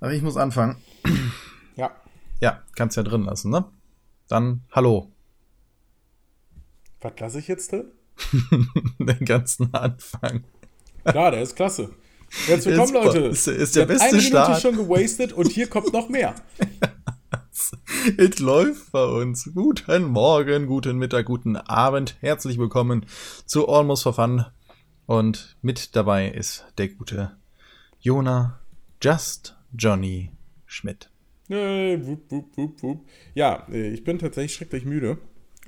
Aber ich muss anfangen. Ja. Ja, kannst ja drin lassen, ne? Dann hallo. Was lasse ich jetzt drin? Den ganzen Anfang. Ja, der ist klasse. Herzlich willkommen, Ist- Leute. ist- ist der beste eine Minute Start. schon gewastet und hier kommt noch mehr. Es läuft bei uns. Guten Morgen, guten Mittag, guten Abend. Herzlich willkommen zu Almost for Fun. Und mit dabei ist der gute Jona Just Johnny Schmidt. Äh, wup, wup, wup, wup. Ja, äh, ich bin tatsächlich schrecklich müde,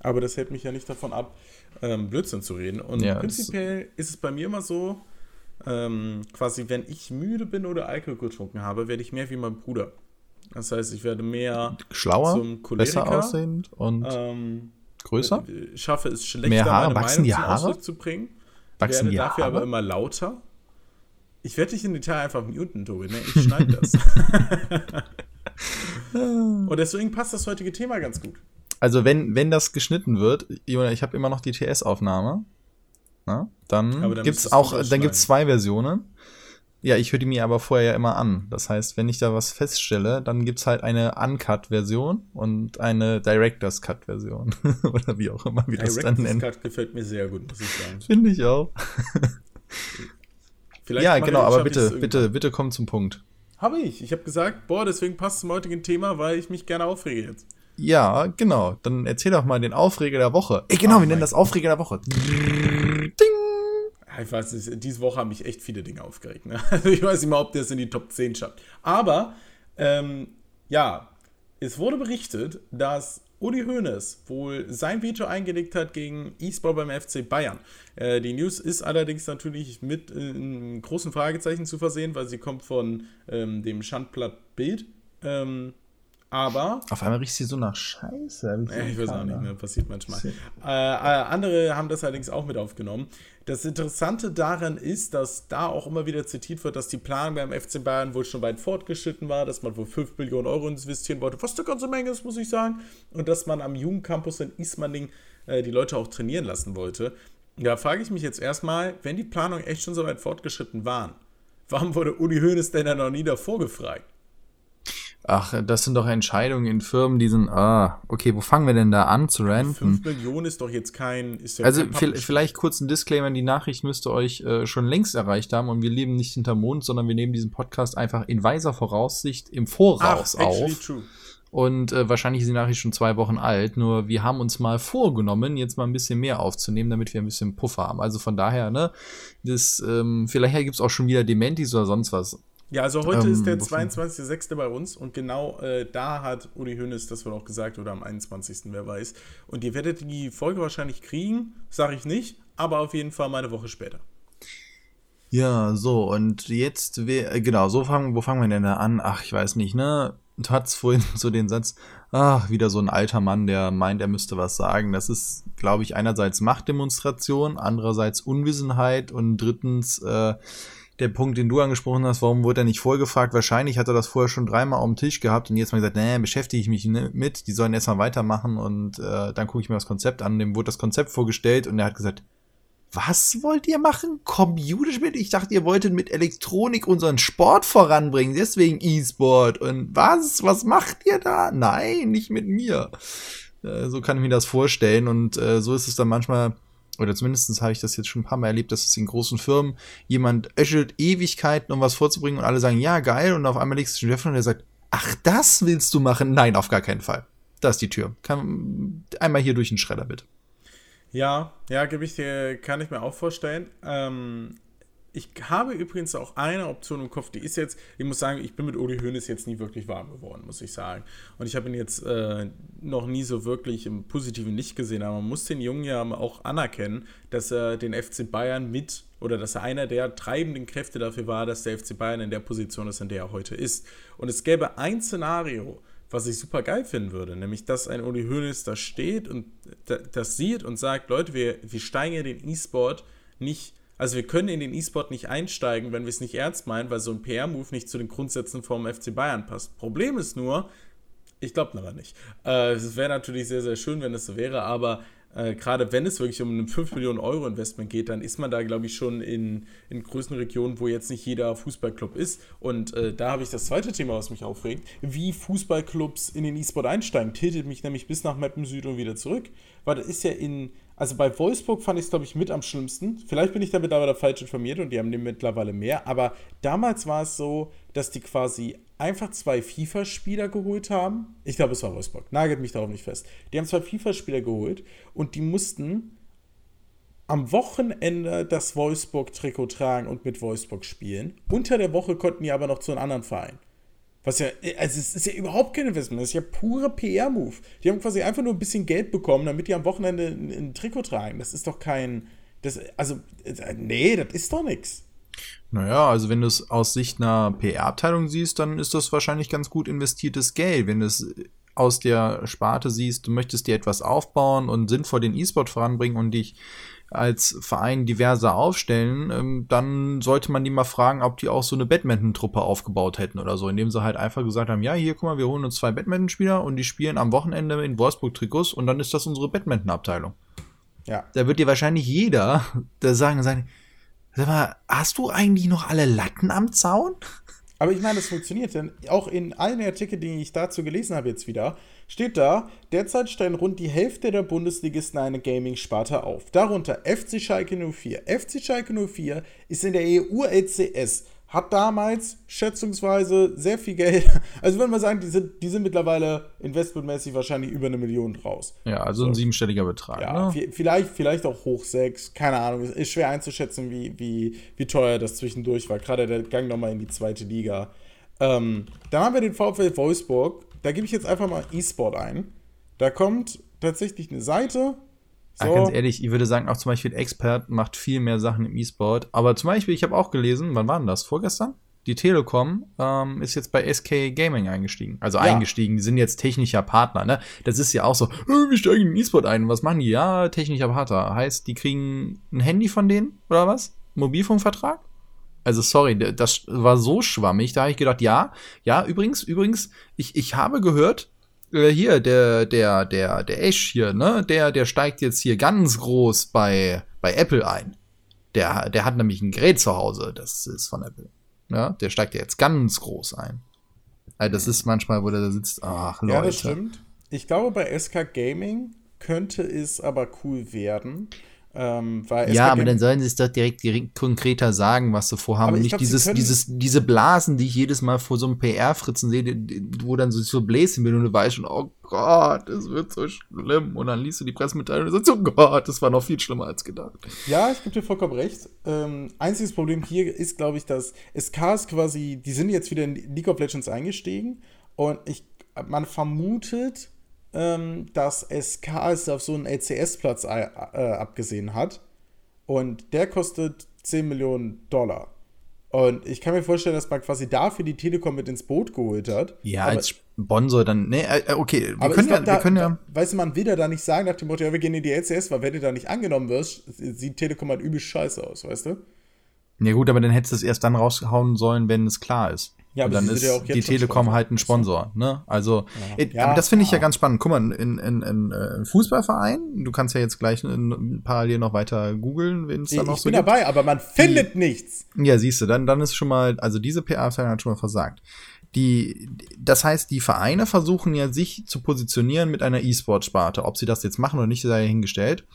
aber das hält mich ja nicht davon ab, ähm, Blödsinn zu reden. Und Ja, prinzipiell ist es bei mir immer so, ähm, quasi, wenn ich müde bin oder Alkohol getrunken habe, werde ich mehr wie mein Bruder. Das heißt, ich werde mehr Schlauer, zum besser Choleriker. aussehend und ähm, größer. äh, schaffe es schlechter, Mehr Haare? meine Wachsen Meinung die zum Haare? Ausdruck zu bringen. Wachsen werde die dafür Haare? aber immer lauter. Ich werde dich in Detail einfach muten, Tobi, ne? Ich schneide das. Und deswegen passt das heutige Thema ganz gut. Also wenn, wenn das geschnitten wird, Jona, ich habe immer noch die TS-Aufnahme, na, dann, dann müsstest du auch, dann gibt's zwei Versionen. Ja, ich höre die mir aber vorher ja immer an. Das heißt, wenn ich da was feststelle, dann gibt's halt eine Uncut-Version und eine Director's Cut-Version. Oder wie auch immer wir das dann Director's nennen. Cut gefällt mir sehr gut, muss ich sagen. Finde ich auch. Vielleicht ja, genau, aber bitte, bitte, bitte komm zum Punkt. Habe ich. Ich habe gesagt, boah, deswegen passt es zum heutigen Thema, weil ich mich gerne aufrege jetzt. Ja, genau. Dann erzähl doch mal den Aufreger der Woche. Ey, genau, Oh wir nennen das Aufreger der Woche. Ding! Ich weiß nicht, diese Woche haben mich echt viele Dinge aufgeregt. Ne? Also ich weiß nicht mal, ob der es in die Top 10 schafft. Aber, ähm, ja, es wurde berichtet, dass Uli Hoeneß wohl sein Veto eingelegt hat gegen E-Sport beim FC Bayern. Äh, die News ist allerdings natürlich mit äh, großen Fragezeichen zu versehen, weil sie kommt von ähm, dem Schandblatt Bild. Ähm, aber Auf einmal riecht sie so nach Scheiße. ja, ich weiß auch nicht, ne? passiert manchmal. Äh, äh, andere haben das allerdings auch mit aufgenommen. Das Interessante daran ist, dass da auch immer wieder zitiert wird, dass die Planung beim FC Bayern wohl schon weit fortgeschritten war, dass man wohl 5 Millionen Euro investieren wollte, was eine ganze Menge ist, muss ich sagen, und dass man am Jugendcampus in Ismaning äh, die Leute auch trainieren lassen wollte. Da frage ich mich jetzt erstmal, wenn die Planungen echt schon so weit fortgeschritten waren, warum wurde Uli Hoeneß denn dann noch nie davor gefragt? Ach, das sind doch Entscheidungen in Firmen, die sind, ah, okay, wo fangen wir denn da an zu 5 ranten? Millionen ist doch jetzt kein. Ist ja Also kein vielleicht kurz ein Disclaimer, die Nachricht müsste euch äh, schon längst erreicht haben und wir leben nicht hinterm Mond, sondern wir nehmen diesen Podcast einfach in weiser Voraussicht im Voraus actually auf. true. Und äh, wahrscheinlich ist die Nachricht schon zwei Wochen alt, nur wir haben uns mal vorgenommen, jetzt mal ein bisschen mehr aufzunehmen, damit wir ein bisschen Puffer haben. Also von daher, ne, das, ähm, vielleicht gibt's auch schon wieder Dementis oder sonst was. Ja, also heute Ähm, ist der wovon- 22.06. bei uns und genau äh, da hat Uli Hoeneß, das wird auch gesagt, oder am 21., wer weiß. Und ihr werdet die Folge wahrscheinlich kriegen, sage ich nicht, aber auf jeden Fall mal eine Woche später. Ja, so, und jetzt, wär- äh, genau, so fangen, wo fangen wir denn da an? Ach, ich weiß nicht, ne? Hattest vorhin so den Satz, ach, wieder so ein alter Mann, der meint, er müsste was sagen. Das ist, glaube ich, einerseits Machtdemonstration, andererseits Unwissenheit und drittens, äh, der Punkt, den du angesprochen hast, warum wurde er nicht vorgefragt? Wahrscheinlich hat er das vorher schon dreimal auf dem Tisch gehabt und jetzt mal gesagt, nee, beschäftige ich mich ne- mit, die sollen erstmal weitermachen und äh, dann gucke ich mir das Konzept an. Dem wurde das Konzept vorgestellt und er hat gesagt, was wollt ihr machen? Computerspiele? Ich dachte, ihr wolltet mit Elektronik unseren Sport voranbringen, deswegen E-Sport. Und was? Was macht ihr da? Nein, nicht mit mir. Äh, so kann ich mir das vorstellen. Und äh, so ist es dann manchmal, oder zumindest habe ich das jetzt schon ein paar Mal erlebt, dass es in großen Firmen jemand öschelt Ewigkeiten, um was vorzubringen und alle sagen, ja, geil. Und auf einmal legst du den Chef und der sagt, ach, das willst du machen? Nein, auf gar keinen Fall. Da ist die Tür. Kann, einmal hier durch den Schredder, bitte. Ja, ja, gebe ich dir, kann ich mir auch vorstellen. Ähm, ich habe übrigens auch eine Option im Kopf, die ist jetzt, ich muss sagen, ich bin mit Uli Hoeneß jetzt nie wirklich warm geworden, muss ich sagen. Und ich habe ihn jetzt äh, noch nie so wirklich im positiven Licht gesehen, aber man muss den Jungen ja auch anerkennen, dass er den FC Bayern mit oder dass er einer der treibenden Kräfte dafür war, dass der FC Bayern in der Position ist, in der er heute ist. Und es gäbe ein Szenario, was ich super geil finden würde, nämlich dass ein Uli Hoeneß da steht und da- das sieht und sagt, Leute, wir, wir steigen in den E-Sport nicht, also wir können in den E-Sport nicht einsteigen, wenn wir es nicht ernst meinen, weil so ein PR-Move nicht zu den Grundsätzen vom FC Bayern passt. Problem ist nur, ich glaube aber nicht. Äh, es wäre natürlich sehr, sehr schön, wenn es so wäre, aber äh, gerade wenn es wirklich um ein 5 Millionen Euro Investment geht, dann ist man da, glaube ich, schon in, in größeren Regionen, wo jetzt nicht jeder Fußballclub ist. Und äh, da habe ich das zweite Thema, was mich aufregt, wie Fußballclubs in den E-Sport einsteigen. Tiltet mich nämlich bis nach Mappen Süd und wieder zurück. Weil das ist ja in, also bei Wolfsburg fand ich es, glaube ich, mit am schlimmsten. Vielleicht bin ich damit aber falsch informiert und die haben mittlerweile mehr. Aber damals war es so, dass die quasi einfach zwei FIFA-Spieler geholt haben. Ich glaube, es war Wolfsburg. Nagelt mich darauf nicht fest. Die haben zwei FIFA-Spieler geholt und die mussten am Wochenende das Wolfsburg-Trikot tragen und mit Wolfsburg spielen. Unter der Woche konnten die aber noch zu einem anderen Verein. Was ja, also es ist ja überhaupt kein Investment, das ist ja pure PR-Move. Die haben quasi einfach nur ein bisschen Geld bekommen, damit die am Wochenende ein, ein Trikot tragen. Das ist doch kein, das, also, nee, das ist doch nichts. Naja, also wenn du es aus Sicht einer PR-Abteilung siehst, dann ist das wahrscheinlich ganz gut investiertes Geld. Wenn du es aus der Sparte siehst, du möchtest dir etwas aufbauen und sinnvoll den E-Sport voranbringen und dich als Verein diverser aufstellen, ähm, dann sollte man die mal fragen, ob die auch so eine Badminton-Truppe aufgebaut hätten oder so, indem sie halt einfach gesagt haben, ja, hier, guck mal, wir holen uns zwei Badminton-Spieler und die spielen am Wochenende in Wolfsburg-Trikots und dann ist das unsere Badminton-Abteilung. Ja. Da wird dir wahrscheinlich jeder da sagen, sagen, sag mal, hast du eigentlich noch alle Latten am Zaun? Aber ich meine, das funktioniert, denn auch in allen Artikeln, die ich dazu gelesen habe jetzt wieder, steht da, derzeit stellen rund die Hälfte der Bundesligisten eine Gaming-Sparte auf. Darunter FC Schalke 04. FC Schalke 04 ist in der EU-LCS hat damals schätzungsweise sehr viel Geld. Also würde man sagen, die sind, die sind mittlerweile investmentmäßig wahrscheinlich über eine Million raus. Ja, also so. ein siebenstelliger Betrag. Ja, ne? vielleicht, vielleicht auch hoch sechs, keine Ahnung. Ist schwer einzuschätzen, wie, wie, wie teuer das zwischendurch war. Gerade der Gang nochmal in die zweite Liga. Ähm, dann haben wir den VfL Wolfsburg. Da gebe ich jetzt einfach mal E-Sport ein. Da kommt tatsächlich eine Seite, so. Ja, ganz ehrlich, ich würde sagen, auch zum Beispiel Expert macht viel mehr Sachen im E-Sport. Aber zum Beispiel, ich habe auch gelesen, wann war denn das? Vorgestern? Die Telekom ähm, ist jetzt bei SK Gaming eingestiegen. Also ja. eingestiegen, die sind jetzt technischer Partner, ne? Das ist ja auch so, äh, wir steigen in E-Sport ein. Was machen die? Ja, technischer Partner. Heißt, die kriegen ein Handy von denen oder was? Mobilfunkvertrag? Also sorry, das war so schwammig, da habe ich gedacht, ja, ja, übrigens, übrigens, ich, ich habe gehört, äh, hier, der, der, der, der Ash hier, ne, der, der steigt jetzt hier ganz groß bei, bei Apple ein. Der, der hat nämlich ein Gerät zu Hause, das ist von Apple. Ja, der steigt ja jetzt ganz groß ein. Also das ist manchmal, wo der da sitzt, ach Leute. Ja, das stimmt. Ich glaube, bei SK Gaming könnte es aber cool werden, ähm, ja, aber dann sollen sie es doch direkt, direkt konkreter sagen, was sie vorhaben. Und nicht glaub, dieses, dieses, diese Blasen, die ich jedes Mal vor so einem PR-Fritzen sehe, wo dann so, so Bläschen bin und du weißt schon, oh Gott, es wird so schlimm. Und dann liest du die Pressemitteilung und sagst, oh Gott, das war noch viel schlimmer als gedacht. Ja, ich gebe dir vollkommen recht. Ähm, einziges Problem hier ist, glaube ich, dass SKs quasi, die sind jetzt wieder in League of Legends eingestiegen und ich, man vermutet, ähm, dass SK es auf so einen LCS-Platz äh, äh, abgesehen hat. Und der kostet 10 Millionen Dollar. Und ich kann mir vorstellen, dass man quasi dafür die Telekom mit ins Boot geholt hat. Ja, aber, als Sponsor dann. Nee, äh, okay, wir können, ja, da, wir können ja. weißt du, man will da nicht sagen nach dem Motto, ja, wir gehen in die LCS, weil wenn du da nicht angenommen wirst, sieht Telekom halt übel scheiße aus, weißt du? Ja, gut, aber dann hättest du es erst dann raushauen sollen, wenn es klar ist. Ja, aber dann ist ja die Telekom halt ein Sponsor, ne? Also, ja. Aber das finde ich ja ganz spannend. Guck mal, in, in, in, äh, in Fußballverein, du kannst ja jetzt gleich in, parallel noch weiter googeln, wenn es da noch so Ich bin dabei, aber man findet die, nichts. Ja, siehst du, dann, dann ist schon mal, also diese PR-Abteilung hat schon mal versagt. Die, das heißt, die Vereine versuchen ja, sich zu positionieren mit einer E-Sport-Sparte. Ob sie das jetzt machen oder nicht, sei hingestellt.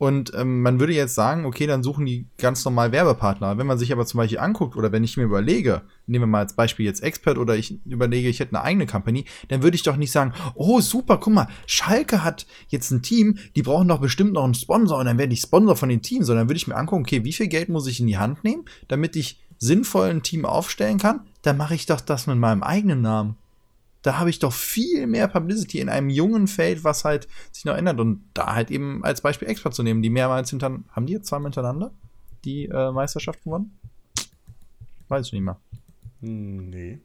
Und ähm, man würde jetzt sagen, okay, dann suchen die ganz normal Werbepartner. Wenn man sich aber zum Beispiel anguckt oder wenn ich mir überlege, nehmen wir mal als Beispiel jetzt Expert oder ich überlege, ich hätte eine eigene Company, dann würde ich doch nicht sagen, oh super, guck mal, Schalke hat jetzt ein Team, die brauchen doch bestimmt noch einen Sponsor und dann werde ich Sponsor von dem Team, sondern würde ich mir angucken, okay, wie viel Geld muss ich in die Hand nehmen, damit ich sinnvoll ein Team aufstellen kann, dann mache ich doch das mit meinem eigenen Namen da habe ich doch viel mehr Publicity in einem jungen Feld, was halt sich noch ändert. Und da halt eben als Beispiel Expert zu nehmen, die mehrmals hinter, haben die jetzt zweimal hintereinander die äh, Meisterschaft gewonnen? Weiß ich nicht mehr. Nee.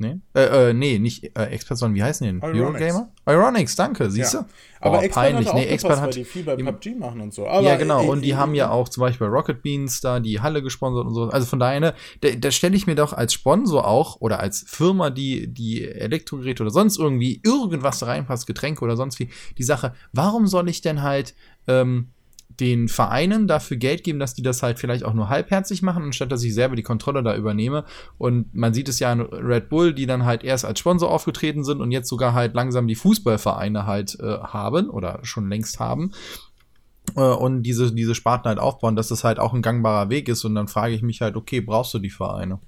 Nee? Äh, äh, nee, nicht äh, Expert, sondern wie heißen die denn? Eurogamer? Ironics, danke, siehst Ja. du? Aber Oh, Expert hat auch Nee, Expert hat. die viel bei PUBG machen und so. Aber, ja, genau. Und die haben ja auch zum Beispiel bei Rocket Beans da die Halle gesponsert und so. Also von daher, ne, da, da stelle ich mir doch als Sponsor auch oder als Firma, die die Elektrogeräte oder sonst irgendwie irgendwas da reinpasst, Getränke oder sonst wie, die Sache, warum soll ich denn halt ähm, den Vereinen dafür Geld geben, dass die das halt vielleicht auch nur halbherzig machen, anstatt dass ich selber die Kontrolle da übernehme. Und man sieht es ja an Red Bull, die dann halt erst als Sponsor aufgetreten sind und jetzt sogar halt langsam die Fußballvereine halt äh, haben oder schon längst haben äh, und diese, diese Sparten halt aufbauen, dass das halt auch ein gangbarer Weg ist. Und dann frage ich mich halt, okay, brauchst du die Vereine?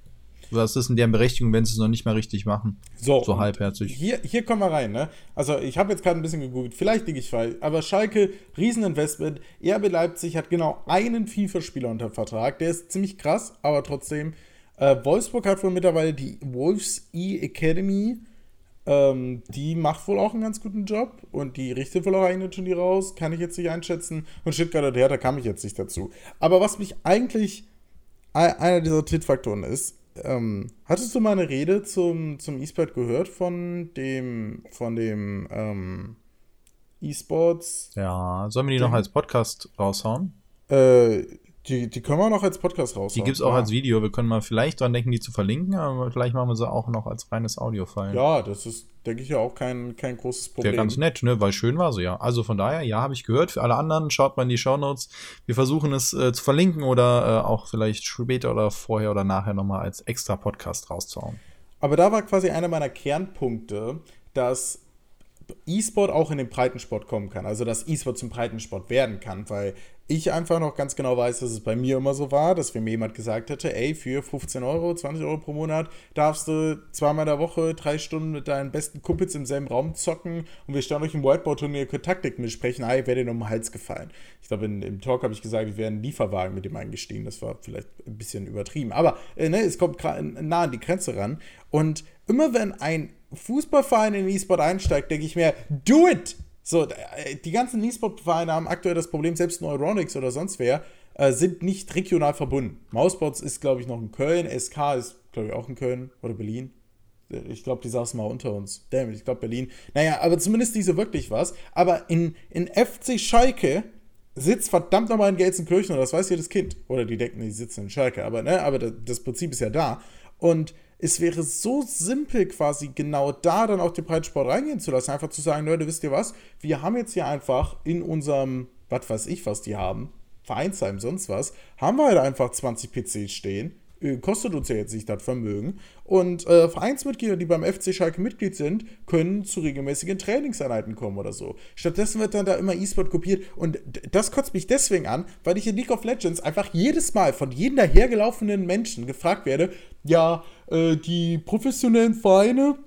Was ist denn deren Berechtigung, wenn sie es noch nicht mal richtig machen? So, So halbherzig. Hier, hier kommen wir rein, ne? Also ich habe jetzt gerade ein bisschen gegoogelt, vielleicht liege ich falsch, aber Schalke, Rieseninvestment, RB Leipzig hat genau einen FIFA-Spieler unter Vertrag, der ist ziemlich krass, aber trotzdem. Äh, Wolfsburg hat wohl mittlerweile die Wolves E-Academy, ähm, die macht wohl auch einen ganz guten Job und die richtet wohl auch eigene Turniere aus, kann ich jetzt nicht einschätzen. Und Stuttgart und Hertha kam ich jetzt nicht dazu. Aber was mich eigentlich ein- einer dieser Trittfaktoren ist, ähm, hattest du mal eine Rede zum, zum E-Sport gehört von dem, von dem ähm, E-Sports? Ja, sollen wir die noch Ding. als Podcast raushauen? Äh, die, die können wir auch noch als Podcast raus. Die gibt es auch als Video. Wir können mal vielleicht dran denken, die zu verlinken, aber vielleicht machen wir sie auch noch als reines Audio-File. Ja, das ist, denke ich, ja auch kein, kein großes Problem. Wäre ganz nett, ne? Weil schön war sie ja. Also von daher, ja, habe ich gehört. Für alle anderen, schaut mal in die Shownotes. Wir versuchen es äh, zu verlinken oder äh, auch vielleicht später oder vorher oder nachher nochmal als extra Podcast rauszuhauen. Aber da war quasi einer meiner Kernpunkte, dass E-Sport auch in den Breitensport kommen kann. Also, dass E-Sport zum Breitensport werden kann, weil ich einfach noch ganz genau weiß, dass es bei mir immer so war, dass wenn mir jemand gesagt hätte, ey, für 15 Euro, 20 Euro pro Monat darfst du zweimal in der Woche drei Stunden mit deinen besten Kumpels im selben Raum zocken und wir stellen euch im Whiteboard-Turnier Taktik besprechen, ey, wäre dir um den Hals gefallen. Ich glaube, im Talk habe ich gesagt, wir wären einen Lieferwagen mit dem eingestiegen. Das war vielleicht ein bisschen übertrieben. Aber äh, ne, es kommt nah an die Grenze ran. Und immer wenn ein Fußballverein in den E-Sport einsteigt, denke ich mir, do it! So, äh, die ganzen E-Sport-Vereine haben aktuell das Problem, selbst Neuronix oder sonst wer, äh, sind nicht regional verbunden. Mousebots ist, glaube ich, noch in Köln, SK ist, glaube ich, auch in Köln oder Berlin. Ich glaube, die saßen mal unter uns. Damn, ich glaube Berlin. Naja, aber zumindest diese wirklich was. Aber in, in FC Schalke sitzt verdammt nochmal in Gelsenkirchen, und das weiß jedes Kind. Oder die denken, die sitzen in Schalke. Aber, ne, aber das Prinzip ist ja da. Und es wäre so simpel, quasi genau da dann auch den Breitsport reingehen zu lassen. Einfach zu sagen, Leute, wisst ihr was? Wir haben jetzt hier einfach in unserem, was weiß ich, was die haben, Vereinsheim, sonst was, haben wir halt einfach 20 PCs stehen. Äh, Kostet uns ja jetzt nicht das Vermögen. Und äh, Vereinsmitglieder, die beim FC Schalke Mitglied sind, können zu regelmäßigen Trainingseinheiten kommen oder so. Stattdessen wird dann da immer E-Sport kopiert. Und das kotzt mich deswegen an, weil ich in League of Legends einfach jedes Mal von jedem dahergelaufenen Menschen gefragt werde, ja, äh, die professionellen Vereine,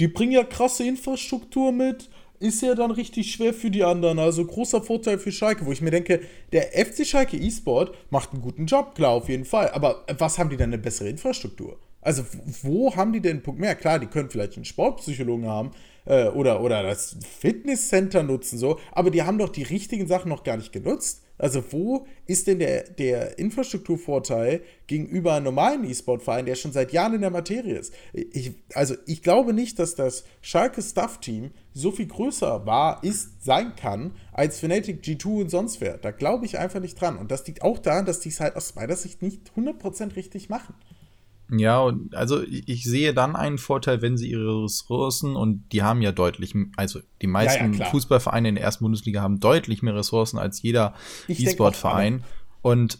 die bringen ja krasse Infrastruktur mit. Ist ja dann richtig schwer für die anderen. Also großer Vorteil für Schalke, wo ich mir denke, der FC Schalke E-Sport macht einen guten Job, klar, auf jeden Fall. Aber was haben die denn eine bessere Infrastruktur? Also, wo haben die denn einen Punkt mehr? Klar, die können vielleicht einen Sportpsychologen haben äh, oder, oder das Fitnesscenter nutzen, so, aber die haben doch die richtigen Sachen noch gar nicht genutzt. Also, wo ist denn der, der Infrastrukturvorteil gegenüber einem normalen E-Sport-Verein, der schon seit Jahren in der Materie ist? Ich, also, ich glaube nicht, dass das Schalke Staff-Team so viel größer war, ist, sein kann, als Fnatic G2 und sonst wer. Da glaube ich einfach nicht dran. Und das liegt auch daran, dass die es halt aus meiner Sicht nicht 100% richtig machen. Ja, und also ich ich sehe dann einen Vorteil, wenn sie ihre Ressourcen und die haben ja deutlich, also die meisten klar. Fußballvereine in der ersten Bundesliga haben deutlich mehr Ressourcen als jeder Ich E-Sport-Verein. Und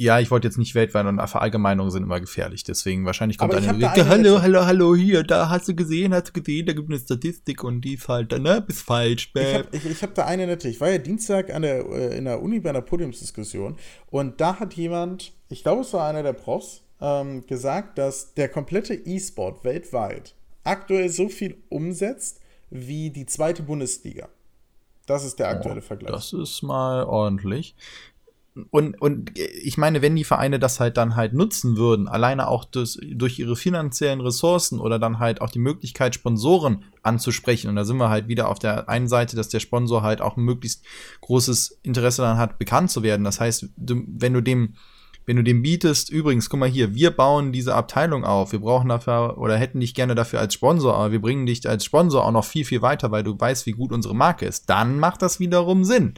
ja, ich wollte jetzt nicht weltweit und Verallgemeinungen sind immer gefährlich. Deswegen wahrscheinlich kommt ich eine, eine hallo, hallo, hallo, hier, da hast du gesehen, hast du gesehen, da gibt es eine Statistik und die ist halt, ne, bist falsch, Ich bäh. habe ich, ich hab da eine nette. Ich war ja Dienstag an der, äh, in der Uni bei einer Podiumsdiskussion und da hat jemand, ich glaube, es war einer der Profs, ähm, gesagt, dass der komplette E-Sport weltweit aktuell so viel umsetzt wie die zweite Bundesliga. Das ist der aktuelle Vergleich. Das ist mal ordentlich. Und, und ich meine, wenn die Vereine das halt dann halt nutzen würden, alleine auch das, durch ihre finanziellen Ressourcen oder dann halt auch die Möglichkeit, Sponsoren anzusprechen. Und da sind wir halt wieder auf der einen Seite, dass der Sponsor halt auch ein möglichst großes Interesse daran hat, bekannt zu werden. Das heißt, wenn du dem Wenn du dem bietest, übrigens, guck mal hier, wir bauen diese Abteilung auf, wir brauchen dafür oder hätten dich gerne dafür als Sponsor, aber wir bringen dich als Sponsor auch noch viel, viel weiter, weil du weißt, wie gut unsere Marke ist, dann macht das wiederum Sinn.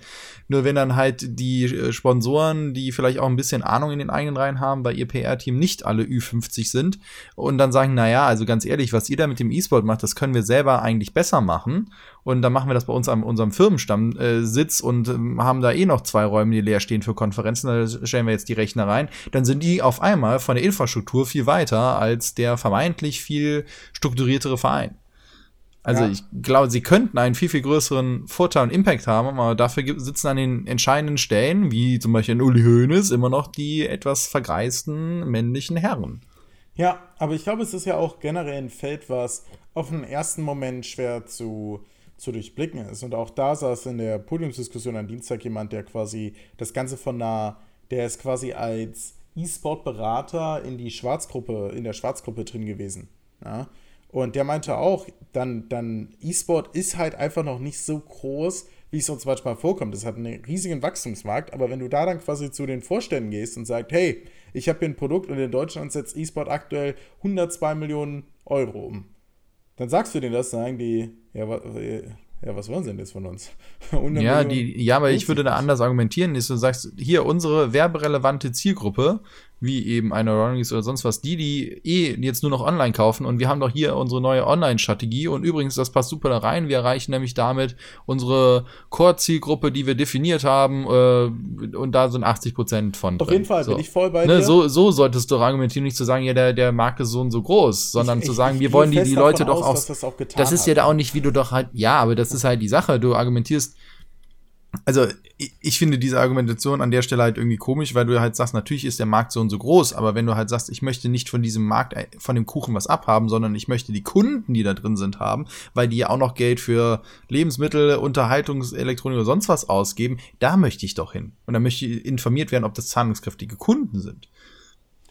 Nur wenn dann halt die äh, Sponsoren, die vielleicht auch ein bisschen Ahnung in den eigenen Reihen haben, weil ihr PR-Team nicht alle Ü50 sind und dann sagen, naja, also ganz ehrlich, was ihr da mit dem E-Sport macht, das können wir selber eigentlich besser machen. Und dann machen wir das bei uns an unserem Firmenstammsitz äh, und äh, haben da eh noch zwei Räume, die leer stehen für Konferenzen. Da stellen wir jetzt die Rechner rein. Dann sind die auf einmal von der Infrastruktur viel weiter als der vermeintlich viel strukturiertere Verein. Also ja. ich glaube, sie könnten einen viel, viel größeren Vorteil und Impact haben, aber dafür sitzen an den entscheidenden Stellen, wie zum Beispiel in Uli Hoeneß, immer noch die etwas vergreisten männlichen Herren. Ja, aber ich glaube, es ist ja auch generell ein Feld, was auf den ersten Moment schwer zu, zu durchblicken ist. Und auch da saß in der Podiumsdiskussion am Dienstag jemand, der quasi das Ganze von nah, der ist quasi als E-Sport-Berater in die Schwarzgruppe, in der Schwarzgruppe drin gewesen. Ja? Und der meinte auch, dann, dann E-Sport ist halt einfach noch nicht so groß, wie es uns manchmal vorkommt. Es hat einen riesigen Wachstumsmarkt, aber wenn du da dann quasi zu den Vorständen gehst und sagst, hey, ich habe hier ein Produkt und in Deutschland setzt E-Sport aktuell 102 Millionen Euro um, dann sagst du denen das, sagen die, ja, ja, was wollen sie denn jetzt von uns? ja, die, ja, aber ich würde da anders argumentieren, ist, du sagst, hier unsere werberelevante Zielgruppe wie eben eine Ronnies oder sonst was, die, die eh jetzt nur noch online kaufen und wir haben doch hier unsere neue Online-Strategie und übrigens, das passt super da rein, wir erreichen nämlich damit unsere Core-Zielgruppe, die wir definiert haben äh, und da sind 80 Prozent von Auf drin. jeden Fall, so. bin ich voll bei ne, dir. So, so solltest du argumentieren, nicht zu sagen, ja, der, der Markt ist so und so groß, sondern ich, zu sagen, wir wollen die, die Leute doch aus, auch, das, auch das ist ja da auch nicht, wie du doch halt, ja, aber das ist halt die Sache, du argumentierst, also ich finde diese Argumentation an der Stelle halt irgendwie komisch, weil du halt sagst, natürlich ist der Markt so und so groß, aber wenn du halt sagst, ich möchte nicht von diesem Markt, äh, von dem Kuchen was abhaben, sondern ich möchte die Kunden, die da drin sind, haben, weil die ja auch noch Geld für Lebensmittel, Unterhaltungselektronik oder sonst was ausgeben, da möchte ich doch hin. Und da möchte ich informiert werden, ob das zahlungskräftige Kunden sind.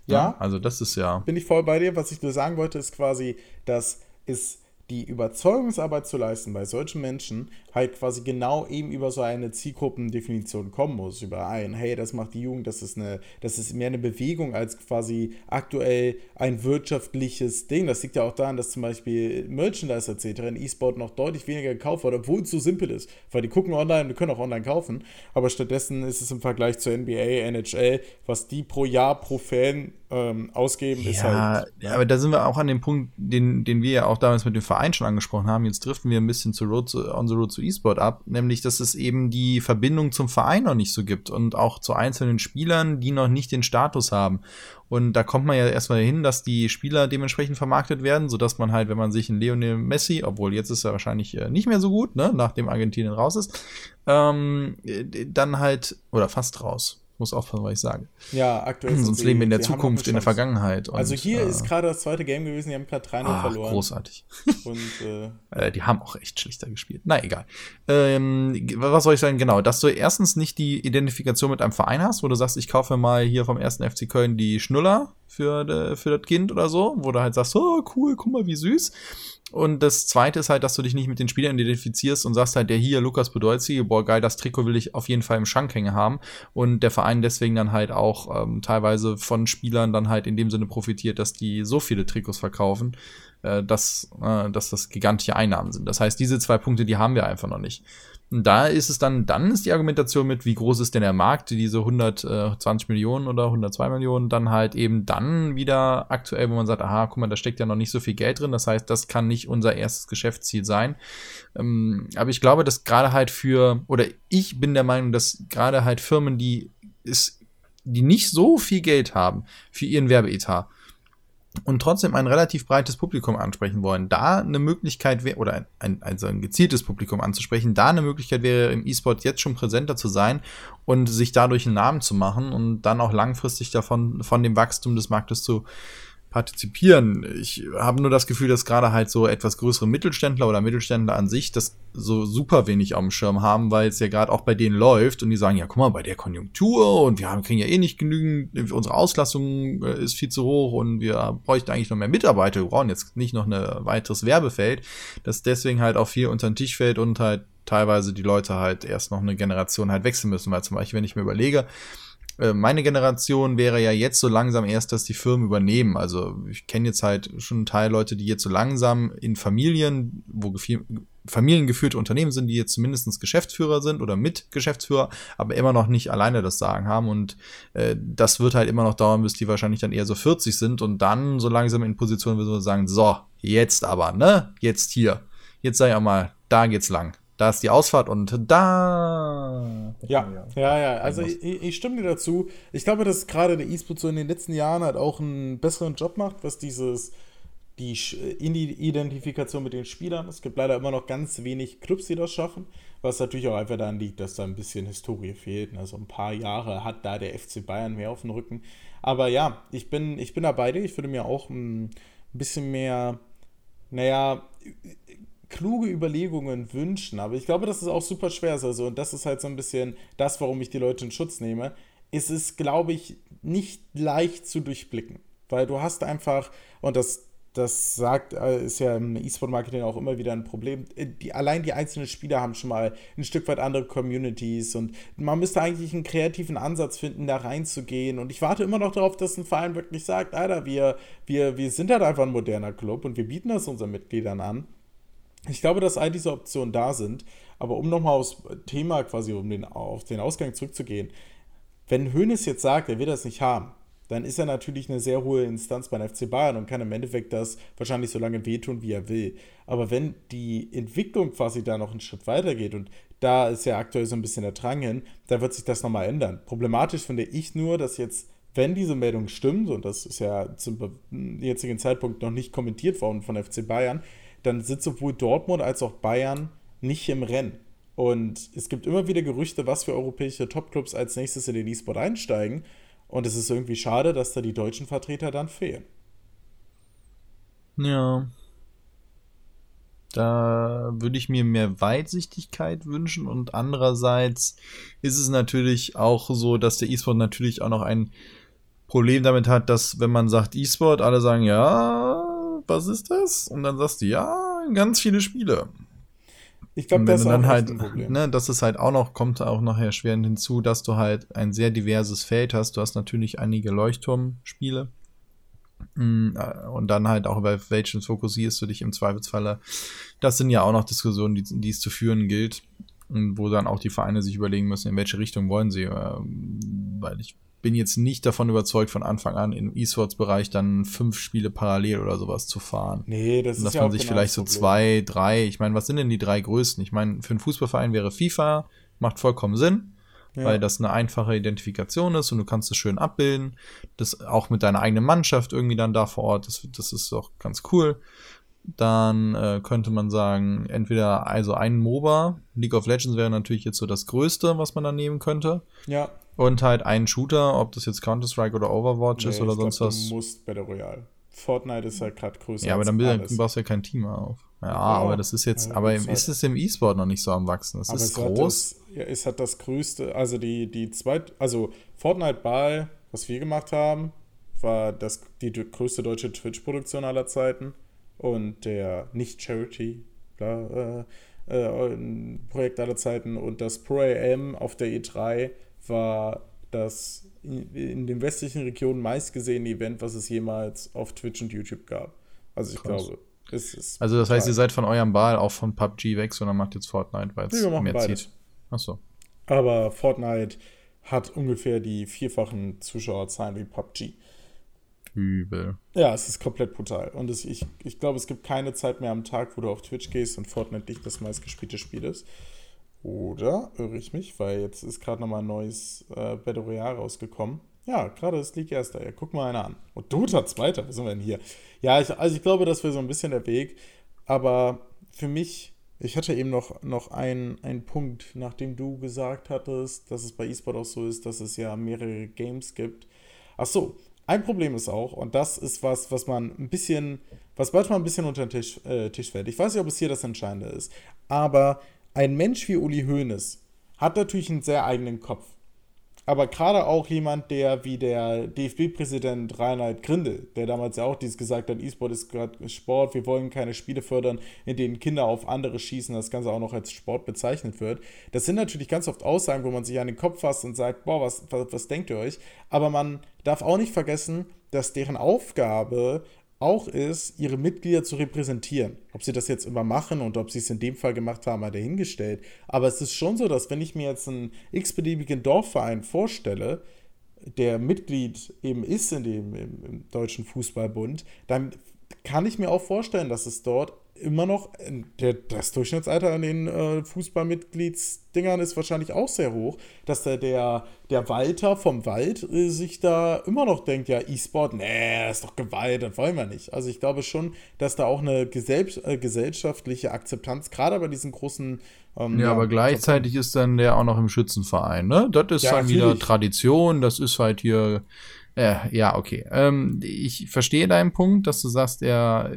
Ja. ja also das ist ja. Bin ich voll bei dir. Was ich nur sagen wollte, ist quasi, dass es die Überzeugungsarbeit zu leisten bei solchen Menschen halt quasi genau eben über so eine Zielgruppendefinition kommen muss, über ein, hey, das macht die Jugend, das ist eine, das ist mehr eine Bewegung als quasi aktuell ein wirtschaftliches Ding. Das liegt ja auch daran, dass zum Beispiel Merchandise etc. in E-Sport noch deutlich weniger gekauft wird, obwohl es so simpel ist. Weil die gucken online und können auch online kaufen, aber stattdessen ist es im Vergleich zur NBA, NHL, was die pro Jahr pro Fan ähm, ausgeben, ja, ist halt. Ja, aber da sind wir auch an dem Punkt, den, den wir ja auch damals mit dem Verein schon angesprochen haben. Jetzt driften wir ein bisschen zu Road to, on the Road to E-Sport ab, nämlich, dass es eben die Verbindung zum Verein noch nicht so gibt und auch zu einzelnen Spielern, die noch nicht den Status haben. Und da kommt man ja erstmal hin, dass die Spieler dementsprechend vermarktet werden, sodass man halt, wenn man sich in Lionel Messi, obwohl jetzt ist er wahrscheinlich äh, nicht mehr so gut, ne, nachdem Argentinien raus ist, ähm, dann halt, oder fast raus, muss aufpassen, was ich sage. Ja, aktuell. Sonst leben wir in der Zukunft, in der Vergangenheit. Und, also hier äh, ist gerade das zweite Game gewesen, die haben gerade 3-0 ah, verloren. Großartig. Und, äh, äh, die haben auch echt schlichter gespielt. Na egal. Ähm, was soll ich sagen? Genau, dass du erstens nicht die Identifikation mit einem Verein hast, wo du sagst, ich kaufe mal hier vom ersten FC Köln die Schnuller für, für das Kind oder so, wo du halt sagst, oh cool, guck mal, wie süß. Und das zweite ist halt, dass du dich nicht mit den Spielern identifizierst und sagst halt, der hier, Lukas Podolski, boah, geil, das Trikot will ich auf jeden Fall im Schrank hängen haben. Und der Verein deswegen dann halt auch ähm, teilweise von Spielern dann halt in dem Sinne profitiert, dass die so viele Trikots verkaufen, äh, dass, äh, dass das gigantische Einnahmen sind. Das heißt, diese zwei Punkte, die haben wir einfach noch nicht. Und da ist es dann, dann ist die Argumentation mit, wie groß ist denn der Markt, diese 120 Millionen oder 102 Millionen, dann halt eben dann wieder aktuell, wo man sagt, aha, guck mal, da steckt ja noch nicht so viel Geld drin, das heißt, das kann nicht unser erstes Geschäftsziel sein. Ähm, aber ich glaube, dass gerade halt für, oder ich bin der Meinung, dass gerade halt Firmen, die ist, die nicht so viel Geld haben für ihren Werbeetat, und trotzdem ein relativ breites Publikum ansprechen wollen, da eine Möglichkeit wäre, oder ein, ein, also ein gezieltes Publikum anzusprechen, da eine Möglichkeit wäre, im E-Sport jetzt schon präsenter zu sein und sich dadurch einen Namen zu machen und dann auch langfristig davon, von dem Wachstum des Marktes zu partizipieren. Ich habe nur das Gefühl, dass gerade halt so etwas größere Mittelständler oder Mittelständler an sich das so super wenig auf dem Schirm haben, weil es ja gerade auch bei denen läuft und die sagen, ja, guck mal, bei der Konjunktur und wir haben, kriegen ja eh nicht genügend, unsere Auslastung äh, ist viel zu hoch und wir bräuchten eigentlich noch mehr Mitarbeiter, wir brauchen jetzt nicht noch ein weiteres Werbefeld, dass deswegen halt auch viel unter den Tisch fällt und halt teilweise die Leute halt erst noch eine Generation halt wechseln müssen, weil zum Beispiel, wenn ich mir überlege, meine Generation wäre ja jetzt so langsam erst, dass die Firmen übernehmen. Also ich kenne jetzt halt schon einen Teil Leute, die jetzt so langsam in Familien, wo familiengeführte Unternehmen sind, die jetzt zumindest Geschäftsführer sind oder Mitgeschäftsführer, aber immer noch nicht alleine das Sagen haben. Und äh, das wird halt immer noch dauern, bis die wahrscheinlich dann eher so 40 sind und dann so langsam in Position, wie wir sagen, so, jetzt aber, ne? Jetzt hier. Jetzt sei ja mal, da geht's lang. Da ist die Ausfahrt und da. Ja, ja, ja. Also ich, ich, stimme dir dazu. Ich glaube, dass gerade der E-Sport so in den letzten Jahren halt auch einen besseren Job macht, was dieses die Identifikation mit den Spielern. Es gibt leider immer noch ganz wenig Clubs, die das schaffen, was natürlich auch einfach daran liegt, dass da ein bisschen Historie fehlt. Also ein paar Jahre hat da der FC Bayern mehr auf dem Rücken. Aber ja, ich bin, ich bin da bei dir. Ich würde mir auch ein bisschen mehr, naja, kluge Überlegungen wünschen. Aber ich glaube, dass es auch super schwer ist. Also, und das ist halt so ein bisschen das, warum ich die Leute in Schutz nehme. Es ist, glaube ich, nicht leicht zu durchblicken. Weil du hast einfach, und das, das sagt, äh, ist ja im E-Sport-Marketing auch immer wieder ein Problem. Äh, die, allein die einzelnen Spieler haben schon mal ein Stück weit andere Communities und man müsste eigentlich einen kreativen Ansatz finden, da reinzugehen. Und ich warte immer noch darauf, dass ein Verein wirklich sagt, Alter, wir, wir, wir sind halt einfach ein moderner Club und wir bieten das unseren Mitgliedern an. Ich glaube, dass all diese Optionen da sind, aber um nochmal aufs Thema quasi, um den, auf den Ausgang zurückzugehen, wenn Hoeneß jetzt sagt, er will das nicht haben, dann ist er natürlich eine sehr hohe Instanz beim FC Bayern und kann im Endeffekt das wahrscheinlich so lange wehtun, wie er will. Aber wenn die Entwicklung quasi da noch einen Schritt weiter geht und da ist ja aktuell so ein bisschen der Drang hin, da wird sich das nochmal ändern. Problematisch finde ich nur, dass jetzt, wenn diese Meldung stimmt, und das ist ja zum jetzigen Zeitpunkt noch nicht kommentiert worden von FC Bayern, dann sind sowohl Dortmund als auch Bayern nicht im Rennen. Und es gibt immer wieder Gerüchte, was für europäische Topclubs als nächstes in den E-Sport einsteigen. Und es ist irgendwie schade, dass da die deutschen Vertreter dann fehlen. Ja. Da würde ich mir mehr Weitsichtigkeit wünschen und andererseits ist es natürlich auch so, dass der E-Sport natürlich auch noch ein Problem damit hat, dass wenn man sagt E-Sport, alle sagen, ja, was ist das? Und dann sagst du, ja, ganz viele Spiele. Ich glaube, das ist dann halt, ne, das ist halt auch noch, kommt auch noch erschwerend hinzu, dass du halt ein sehr diverses Feld hast. Du hast natürlich einige Leuchtturmspiele. Mm, äh, und dann halt auch, bei welchen fokussierst du dich im Zweifelsfalle. Das sind ja auch noch Diskussionen, die, die es zu führen gilt. Wo dann auch die Vereine sich überlegen müssen, in welche Richtung wollen sie. Ähm, weil ich bin jetzt nicht davon überzeugt, von Anfang an im E-Sports-Bereich dann fünf Spiele parallel oder sowas zu fahren. Nee, das Und ist dass ja man sich genau vielleicht so zwei, drei, ich meine, was sind denn die drei größten? Ich meine, für einen Fußballverein wäre FIFA, macht vollkommen Sinn, ja. weil das eine einfache Identifikation ist und du kannst es schön abbilden. Das auch mit deiner eigenen Mannschaft irgendwie dann da vor Ort, das, das ist auch ganz cool. Dann äh, könnte man sagen, entweder also ein MOBA, League of Legends wäre natürlich jetzt so das Größte, was man da nehmen könnte. Ja. Und halt einen Shooter, ob das jetzt Counter-Strike oder Overwatch nee, ist oder sonst glaub, was. Du musst Battle Royale. Fortnite ist halt gerade größer. Ja, aber dann baust du ja kein Team auf. Ja, ja, aber das ist jetzt, ja, aber ist halt, es im E-Sport noch nicht so am Wachsen. Es ist es groß. Das, ja, es hat das größte, also die, die zweit, also Fortnite Ball, was wir gemacht haben, war das, die größte deutsche Twitch-Produktion aller Zeiten und der Nicht-Charity, äh, äh, Projekt aller Zeiten und das Pro AM auf der E3 war das in den westlichen Regionen meistgesehene Event, was es jemals auf Twitch und YouTube gab. Also ich Krass. glaube, es ist. Also das heißt, ihr seid von eurem Ball auch von PUBG weg, sondern macht jetzt Fortnite, weil es mehr beides. zieht. Achso. Aber Fortnite hat ungefähr die vierfachen Zuschauerzahlen wie PUBG. Übel. Ja, es ist komplett brutal. Und es, ich, ich glaube, es gibt keine Zeit mehr am Tag, wo du auf Twitch gehst und Fortnite nicht das meistgespielte Spiel ist. Oder irre ich mich, weil jetzt ist gerade nochmal ein neues äh, Battle Royale rausgekommen. Ja, gerade ist League Erster. Ja, guck mal einer an. Und Dota Zweiter. Wo sind wir denn hier? Ja, ich, also ich glaube, das wäre so ein bisschen der Weg. Aber für mich, ich hatte eben noch, noch einen, einen Punkt, nachdem du gesagt hattest, dass es bei E-Sport auch so ist, dass es ja mehrere Games gibt. Ach so, ein Problem ist auch, und das ist was, was man ein bisschen, was manchmal ein bisschen unter den Tisch, äh, Tisch fällt. Ich weiß nicht, ob es hier das Entscheidende ist, aber ein Mensch wie Uli Hoeneß hat natürlich einen sehr eigenen Kopf. aber gerade auch jemand, der wie der DFB-Präsident Reinhard Grindel, der damals ja auch dieses gesagt hat, E-Sport ist gerade Sport, wir wollen keine Spiele fördern, in denen Kinder auf andere schießen, das Ganze auch noch als Sport bezeichnet wird. Das sind natürlich ganz oft Aussagen, wo man sich an den Kopf fasst und sagt, boah, was, was, was denkt ihr euch? Aber man darf auch nicht vergessen, dass deren Aufgabe auch ist, ihre Mitglieder zu repräsentieren. Ob sie das jetzt immer machen und ob sie es in dem Fall gemacht haben, hat er hingestellt. Aber es ist schon so, dass wenn ich mir jetzt einen x-beliebigen Dorfverein vorstelle, der Mitglied eben ist in dem im, im Deutschen Fußballbund, dann kann ich mir auch vorstellen, dass es dort immer noch, der, das Durchschnittsalter an den äh, Fußballmitgliedsdingern ist wahrscheinlich auch sehr hoch, dass der, der, der Walter vom Wald äh, sich da immer noch denkt, ja, E-Sport, nee, das ist doch Gewalt, das wollen wir nicht. Also ich glaube schon, dass da auch eine gesell äh, gesellschaftliche Akzeptanz, gerade bei diesen großen ähm, ja, ja, aber gleichzeitig ist dann der auch noch im Schützenverein, ne? Das ist ja, dann wieder Tradition, das ist halt hier äh, ja, okay. Ähm, ich verstehe deinen Punkt, dass du sagst, er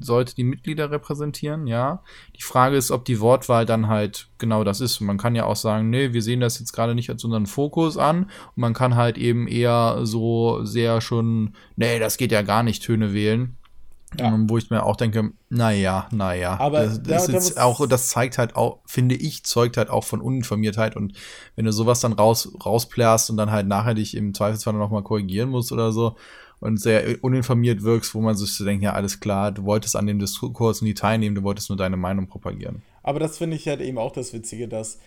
sollte die Mitglieder repräsentieren, ja. Die Frage ist, ob die Wortwahl dann halt genau das ist. Man kann ja auch sagen, nee, wir sehen das jetzt gerade nicht als unseren Fokus an. Und man kann halt eben eher so sehr schon, nee, das geht ja gar nicht, Töne wählen. Ja. Ähm, wo ich mir auch denke, naja, naja. Aber das, das, da, da auch, das zeigt halt auch, finde ich, zeugt halt auch von Uninformiertheit. Und wenn du sowas dann raus, rausplärst und dann halt nachher dich im Zweifelsfall noch mal korrigieren musst oder so und sehr uninformiert wirkst, wo man sich so denkt, ja, alles klar, du wolltest an dem Diskurs nie teilnehmen, du wolltest nur deine Meinung propagieren. Aber das finde ich halt eben auch das Witzige, dass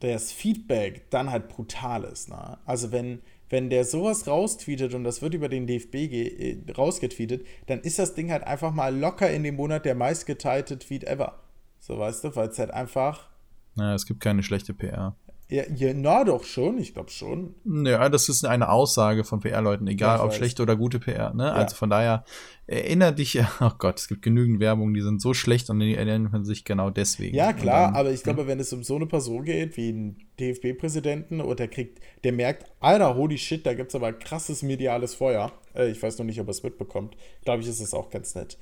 das Feedback dann halt brutal ist. Ne? Also wenn wenn der sowas raustweetet und das wird über den DFB äh, rausgetweetet, dann ist das Ding halt einfach mal locker in dem Monat der meistgeteilte Tweet ever. So weißt du, weil es halt einfach. Naja, es gibt keine schlechte PR. Ja, ja, na doch schon, ich glaube schon. Ja, das ist eine Aussage von PR-Leuten, egal ja, ob weiß. schlechte oder gute PR. Ne? Ja. Also von daher erinnere dich, oh Gott, es gibt genügend Werbung, die sind so schlecht und die erinnern man sich genau deswegen. Ja, klar, dann, aber ich glaube, wenn es um so eine Person geht, wie einen DFB-Präsidenten und der kriegt, der merkt, Alter, holy shit, da gibt es aber krasses mediales Feuer. Äh, ich weiß noch nicht, ob er es mitbekommt. Glaube ich, ist es auch ganz nett.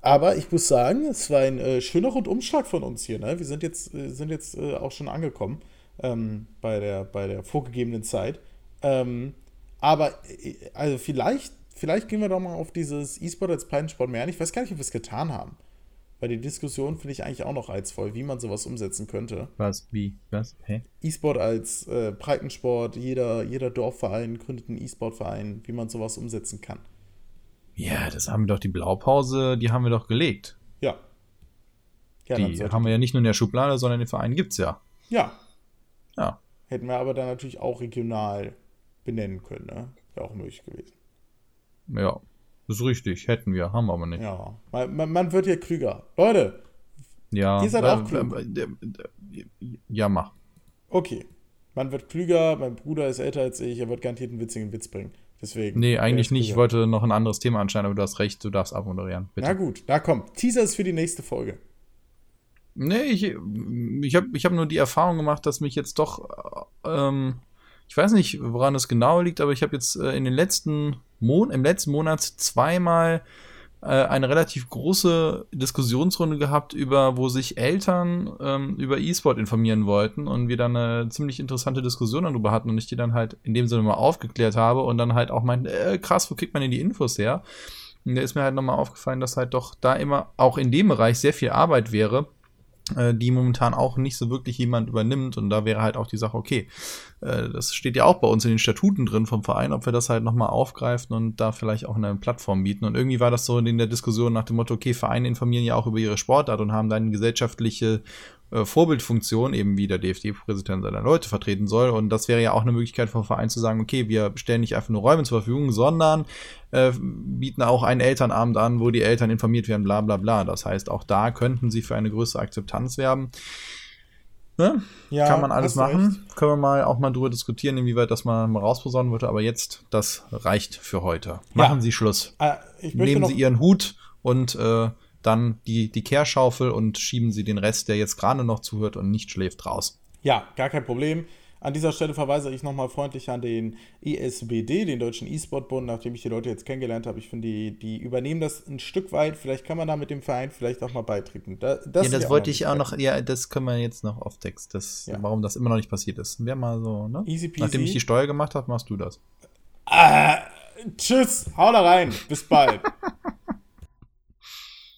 Aber ich muss sagen, es war ein äh, schöner Rundumschlag von uns hier. Ne? Wir sind jetzt, äh, sind jetzt äh, auch schon angekommen ähm, bei, der, bei der vorgegebenen Zeit. Ähm, aber äh, also vielleicht, vielleicht gehen wir doch mal auf dieses E-Sport als Breitensport mehr ein. Ich weiß gar nicht, ob wir es getan haben. Weil die Diskussion finde ich eigentlich auch noch reizvoll, wie man sowas umsetzen könnte. Was? Wie? Was? Hä? E-Sport als äh, Breitensport, jeder, jeder Dorfverein gründet einen E-Sport-Verein, wie man sowas umsetzen kann. Ja, das haben wir doch, die Blaupause, die haben wir doch gelegt. Ja. ja die haben wir ja nicht nur in der Schublade, sondern den Verein gibt es ja. Ja, ja. Hätten wir aber dann natürlich auch regional benennen können, ne? Wäre auch möglich gewesen. Ja, ist richtig. Hätten wir, haben wir aber nicht. Ja, man, man, man wird hier klüger. Leute, ja, ihr seid äh, auch klug. Äh, ja, mach. Okay. Man wird klüger, mein Bruder ist älter als ich, er wird garantiert einen witzigen Witz bringen. Deswegen. Nee, eigentlich nicht. Ich wollte noch ein anderes Thema anscheinend, aber du hast recht, du darfst abmoderieren. Bitte. Na gut, da kommt. Teaser ist für die nächste Folge. Nee, ich, ich habe ich hab nur die Erfahrung gemacht, dass mich jetzt doch, ähm, ich weiß nicht, woran es genau liegt, aber ich habe jetzt äh, in den letzten Mon im letzten Monat zweimal äh, eine relativ große Diskussionsrunde gehabt, über wo sich Eltern ähm, über E-Sport informieren wollten und wir dann eine ziemlich interessante Diskussion darüber hatten und ich die dann halt in dem Sinne mal aufgeklärt habe und dann halt auch meinten, äh, krass, wo kriegt man denn die Infos her? Und da ist mir halt nochmal aufgefallen, dass halt doch da immer auch in dem Bereich sehr viel Arbeit wäre die momentan auch nicht so wirklich jemand übernimmt. Und da wäre halt auch die Sache, okay, äh, das steht ja auch bei uns in den Statuten drin vom Verein, ob wir das halt nochmal aufgreifen und da vielleicht auch eine Plattform bieten. Und irgendwie war das so in der Diskussion nach dem Motto, okay, Vereine informieren ja auch über ihre Sportart und haben dann gesellschaftliche äh, Vorbildfunktion, eben wie der DFD-Präsident seine Leute vertreten soll. Und das wäre ja auch eine Möglichkeit vom Verein zu sagen, okay, wir stellen nicht einfach nur Räume zur Verfügung, sondern äh, bieten auch einen Elternabend an, wo die Eltern informiert werden, bla bla bla. Das heißt, auch da könnten sie für eine größere Akzeptanz werben. Ne? Ja, Kann man alles machen. Recht. Können wir mal auch mal drüber diskutieren, inwieweit das mal, mal rausposaunen würde. Aber jetzt, das reicht für heute. Machen ja. Sie Schluss. Äh, Nehmen Sie Ihren Hut und äh, dann die, die Kehrschaufel und schieben sie den Rest, der jetzt gerade noch zuhört und nicht schläft, raus. Ja, gar kein Problem. An dieser Stelle verweise ich nochmal freundlich an den ISBD, den Deutschen E-Sport-Bund, nachdem ich die Leute jetzt kennengelernt habe. Ich finde, die, die übernehmen das ein Stück weit. Vielleicht kann man da mit dem Verein vielleicht auch mal beitreten. Da, das ja, das wollte ich auch noch, ja, das können wir jetzt noch auf Text, das, ja. warum das immer noch nicht passiert ist. Wäre mal so, ne? Easy peasy. Nachdem ich die Steuer gemacht habe, machst du das. Äh, tschüss, hau da rein. Bis bald.